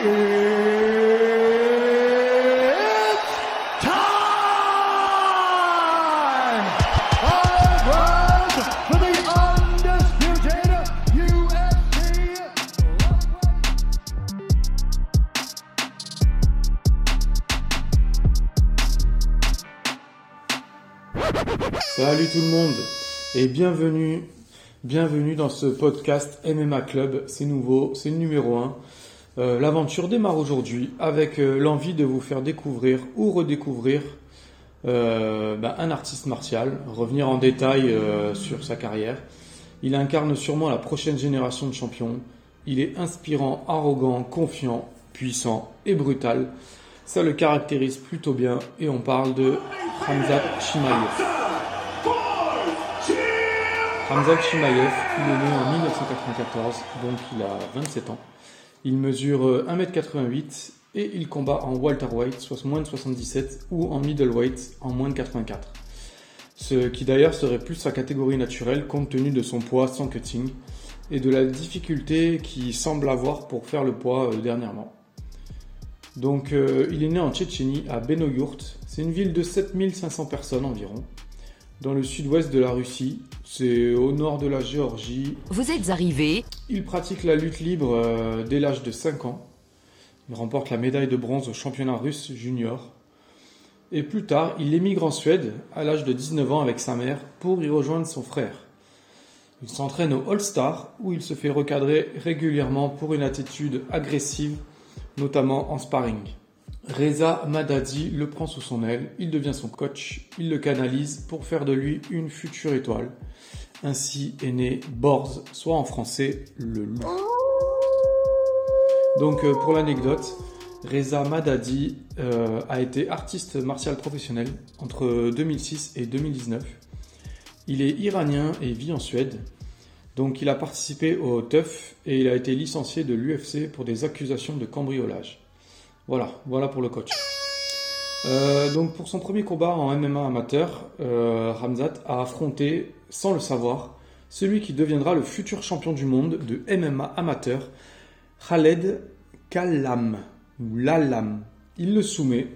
Salut tout le monde et bienvenue, bienvenue dans ce podcast MMA Club. C'est nouveau, c'est le numéro 1. L'aventure démarre aujourd'hui avec euh, l'envie de vous faire découvrir ou redécouvrir euh, bah, un artiste martial, revenir en détail euh, sur sa carrière. Il incarne sûrement la prochaine génération de champions. Il est inspirant, arrogant, confiant, puissant et brutal. Ça le caractérise plutôt bien et on parle de Hamzat Chimaev. Hamzat Chimaev, il est né en 1994, donc il a 27 ans. Il mesure euh, 1m88 et il combat en welterweight, soit moins de 77, ou en middleweight, en moins de 84. Ce qui d'ailleurs serait plus sa catégorie naturelle compte tenu de son poids sans cutting et de la difficulté qu'il semble avoir pour faire le poids euh, dernièrement. Donc euh, il est né en Tchétchénie, à Benoyourt. C'est une ville de 7500 personnes environ, dans le sud-ouest de la Russie. C'est au nord de la Géorgie. Vous êtes arrivé Il pratique la lutte libre euh, dès l'âge de 5 ans. Il remporte la médaille de bronze au championnat russe junior. Et plus tard, il émigre en Suède à l'âge de 19 ans avec sa mère pour y rejoindre son frère. Il s'entraîne au All-Star où il se fait recadrer régulièrement pour une attitude agressive, notamment en sparring. Reza Madadi le prend sous son aile, il devient son coach, il le canalise pour faire de lui une future étoile. Ainsi est né Borz, soit en français le loup. Donc euh, pour l'anecdote, Reza Madadi euh, a été artiste martial professionnel entre 2006 et 2019. Il est iranien et vit en Suède. Donc il a participé au TUF et il a été licencié de l'UFC pour des accusations de cambriolage. Voilà, voilà pour le coach. Euh, donc pour son premier combat en MMA amateur, euh, Ramzat a affronté, sans le savoir, celui qui deviendra le futur champion du monde de MMA amateur, Khaled Kalam, ou Lalam. Il le soumet,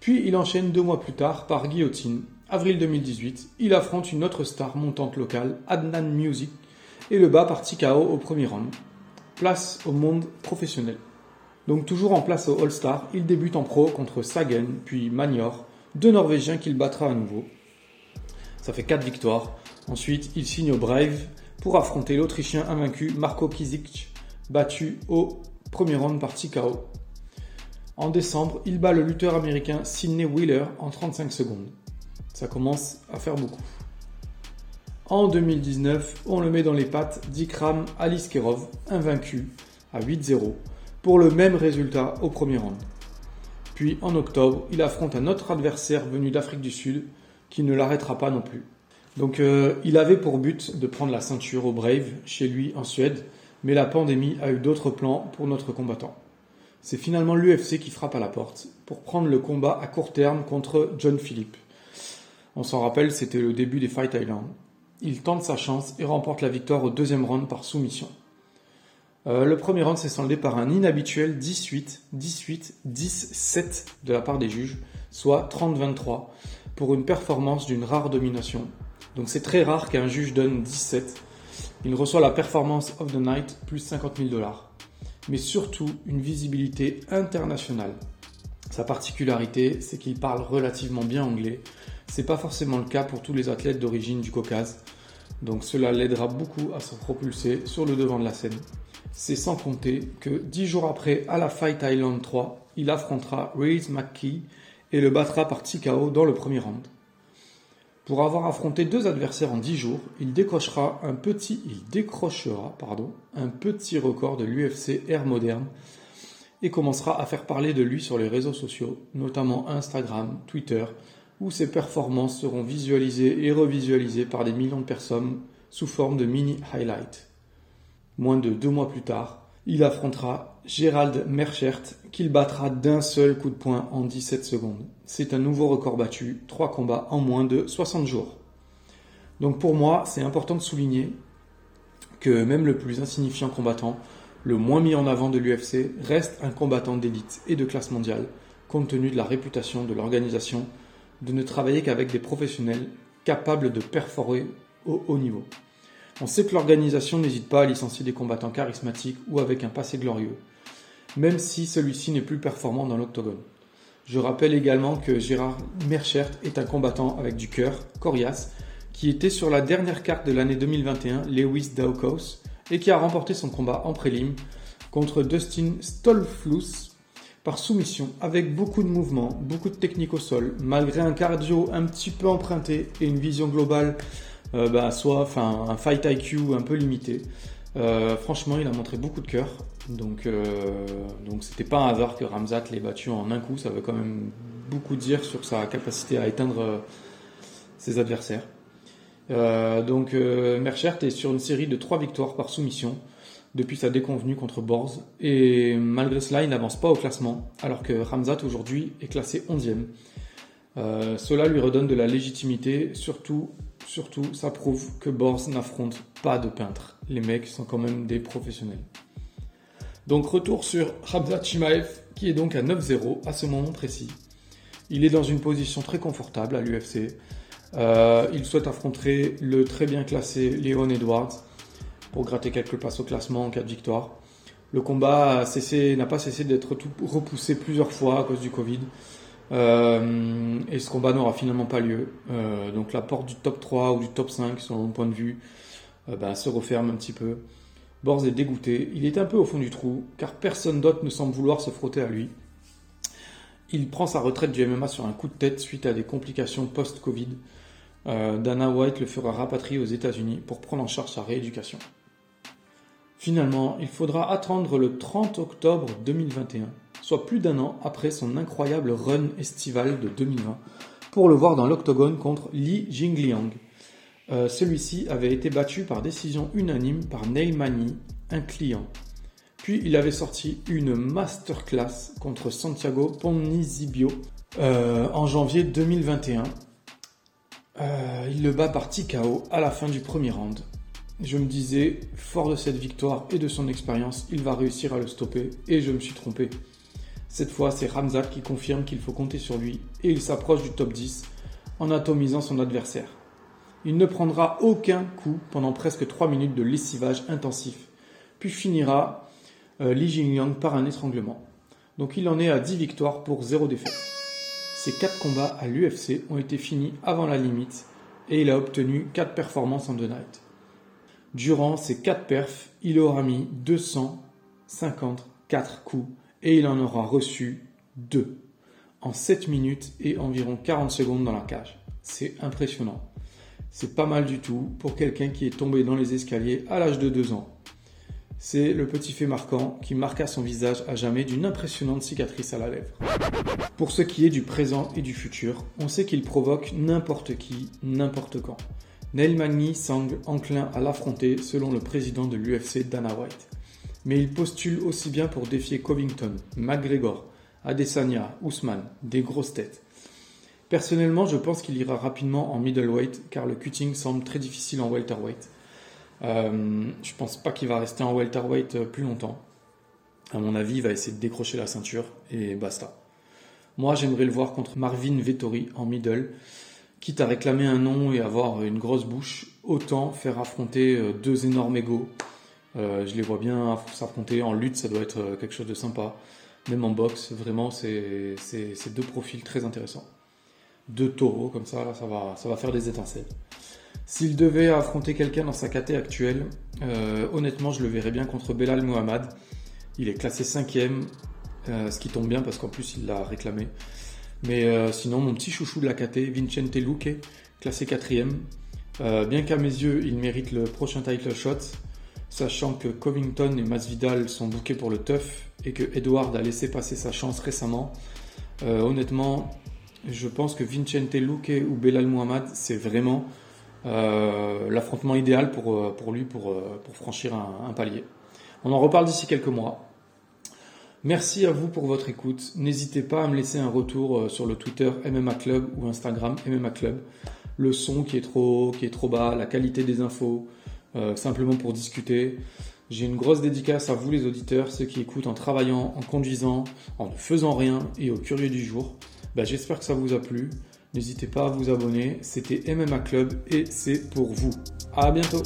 puis il enchaîne deux mois plus tard par guillotine. Avril 2018, il affronte une autre star montante locale, Adnan Music, et le bat par TKO au premier round. Place au monde professionnel. Donc toujours en place au All-Star, il débute en pro contre Sagen, puis Magnor, deux Norvégiens qu'il battra à nouveau. Ça fait 4 victoires. Ensuite, il signe au Brave pour affronter l'Autrichien invaincu Marco Kizic, battu au premier round par TKO. En décembre, il bat le lutteur américain Sidney Wheeler en 35 secondes. Ça commence à faire beaucoup. En 2019, on le met dans les pattes d'Ikram Aliskerov, invaincu à 8-0, pour le même résultat au premier round. Puis en octobre, il affronte un autre adversaire venu d'Afrique du Sud qui ne l'arrêtera pas non plus. Donc euh, il avait pour but de prendre la ceinture au Brave chez lui en Suède, mais la pandémie a eu d'autres plans pour notre combattant. C'est finalement l'UFC qui frappe à la porte pour prendre le combat à court terme contre John Philippe. On s'en rappelle, c'était le début des Fight Island. Il tente sa chance et remporte la victoire au deuxième round par soumission. Euh, le premier round s'est soldé par un inhabituel 18, 18, 10, 7 de la part des juges, soit 30-23, pour une performance d'une rare domination. Donc c'est très rare qu'un juge donne 17. Il reçoit la performance of the night plus 50 000 dollars. Mais surtout une visibilité internationale. Sa particularité, c'est qu'il parle relativement bien anglais. C'est pas forcément le cas pour tous les athlètes d'origine du Caucase. Donc cela l'aidera beaucoup à se propulser sur le devant de la scène. C'est sans compter que dix jours après, à la Fight Island 3, il affrontera Reese McKee et le battra par TKO dans le premier round. Pour avoir affronté deux adversaires en 10 jours, il décrochera un petit, décrochera, un petit record de l'UFC Air moderne et commencera à faire parler de lui sur les réseaux sociaux, notamment Instagram, Twitter, où ses performances seront visualisées et revisualisées par des millions de personnes sous forme de mini highlights. Moins de deux mois plus tard, il affrontera Gérald Merchert, qu'il battra d'un seul coup de poing en 17 secondes. C'est un nouveau record battu, trois combats en moins de 60 jours. Donc pour moi, c'est important de souligner que même le plus insignifiant combattant le moins mis en avant de l'UFC, reste un combattant d'élite et de classe mondiale, compte tenu de la réputation de l'organisation de ne travailler qu'avec des professionnels capables de perforer au haut niveau. On sait que l'organisation n'hésite pas à licencier des combattants charismatiques ou avec un passé glorieux, même si celui-ci n'est plus performant dans l'octogone. Je rappelle également que Gérard Merchert est un combattant avec du cœur, coriace, qui était sur la dernière carte de l'année 2021, Lewis Daukos, et qui a remporté son combat en prélim contre Dustin Stolflus par soumission, avec beaucoup de mouvements, beaucoup de technique au sol, malgré un cardio un petit peu emprunté et une vision globale, euh, bah, soit un fight IQ un peu limité. Euh, franchement, il a montré beaucoup de cœur. Donc, euh, donc c'était pas un hasard que Ramzat l'ait battu en un coup. Ça veut quand même beaucoup dire sur sa capacité à éteindre ses adversaires. Donc, Merchert est sur une série de trois victoires par soumission depuis sa déconvenue contre Borz. Et malgré cela, il n'avance pas au classement, alors que Ramzat aujourd'hui est classé 11e. Euh, cela lui redonne de la légitimité, surtout, surtout ça prouve que Borz n'affronte pas de peintre. Les mecs sont quand même des professionnels. Donc retour sur Ramzat Chimaev, qui est donc à 9-0 à ce moment précis. Il est dans une position très confortable à l'UFC. Euh, il souhaite affronter le très bien classé Léon Edwards pour gratter quelques places au classement en cas de victoire. Le combat n'a pas cessé d'être repoussé plusieurs fois à cause du Covid. Euh, et ce combat n'aura finalement pas lieu. Euh, donc la porte du top 3 ou du top 5, selon mon point de vue, euh, ben, se referme un petit peu. Borz est dégoûté. Il est un peu au fond du trou, car personne d'autre ne semble vouloir se frotter à lui. Il prend sa retraite du MMA sur un coup de tête suite à des complications post-Covid. Dana White le fera rapatrier aux États-Unis pour prendre en charge sa rééducation. Finalement, il faudra attendre le 30 octobre 2021, soit plus d'un an après son incroyable run estival de 2020, pour le voir dans l'octogone contre Li Jingliang. Euh, Celui-ci avait été battu par décision unanime par Neil Magny, un client. Puis il avait sorti une masterclass contre Santiago Ponzinibbio euh, en janvier 2021. Euh, il le bat par TKO à la fin du premier round. Je me disais, fort de cette victoire et de son expérience, il va réussir à le stopper, et je me suis trompé. Cette fois, c'est Ramzat qui confirme qu'il faut compter sur lui, et il s'approche du top 10 en atomisant son adversaire. Il ne prendra aucun coup pendant presque 3 minutes de lessivage intensif, puis finira euh, Li Jingliang par un étranglement. Donc il en est à 10 victoires pour 0 défaite. Ses 4 combats à l'UFC ont été finis avant la limite et il a obtenu 4 performances en deux nights. Durant ces 4 perfs, il aura mis 254 coups et il en aura reçu 2 en 7 minutes et environ 40 secondes dans la cage. C'est impressionnant. C'est pas mal du tout pour quelqu'un qui est tombé dans les escaliers à l'âge de 2 ans. C'est le petit fait marquant qui marqua son visage à jamais d'une impressionnante cicatrice à la lèvre. Pour ce qui est du présent et du futur, on sait qu'il provoque n'importe qui, n'importe quand. Neil Magny semble enclin à l'affronter selon le président de l'UFC Dana White. Mais il postule aussi bien pour défier Covington, McGregor, Adesanya, Ousmane, des grosses têtes. Personnellement, je pense qu'il ira rapidement en middleweight car le cutting semble très difficile en welterweight. Euh, je pense pas qu'il va rester en welterweight euh, plus longtemps. À mon avis, il va essayer de décrocher la ceinture et basta. Moi, j'aimerais le voir contre Marvin Vettori en middle. Quitte à réclamer un nom et avoir une grosse bouche, autant faire affronter euh, deux énormes égaux. Euh, je les vois bien s'affronter en lutte, ça doit être euh, quelque chose de sympa. Même en boxe, vraiment, c'est deux profils très intéressants. Deux taureaux comme ça, ça va, faire des étincelles. S'il devait affronter quelqu'un dans sa caté actuelle, euh, honnêtement, je le verrais bien contre Belal Mohamed. Il est classé cinquième, euh, ce qui tombe bien parce qu'en plus il l'a réclamé. Mais sinon, mon petit chouchou de la KT, Vincente Luque, classé quatrième. Euh, bien qu'à mes yeux, il mérite le prochain title shot, sachant que Covington et Masvidal sont bookés pour le tough et que Edward a laissé passer sa chance récemment. Euh, honnêtement, je pense que Vincente Luque ou Belal Muhammad, c'est vraiment euh, l'affrontement idéal pour, euh, lui pour, franchir un, un palier. On en reparle d'ici quelques mois. Merci à vous pour votre écoute. N'hésitez pas à me laisser un retour sur le Twitter MMA Club ou Instagram MMA Club. Le son qui est trop haut, qui est trop bas, la qualité des infos, euh, simplement pour discuter. J'ai une grosse dédicace à vous les auditeurs, ceux qui écoutent en travaillant, en conduisant, en ne faisant rien et au curieux du jour. Bah, J'espère que ça vous a plu. N'hésitez pas à vous abonner. C'était MMA Club et c'est pour vous. À bientôt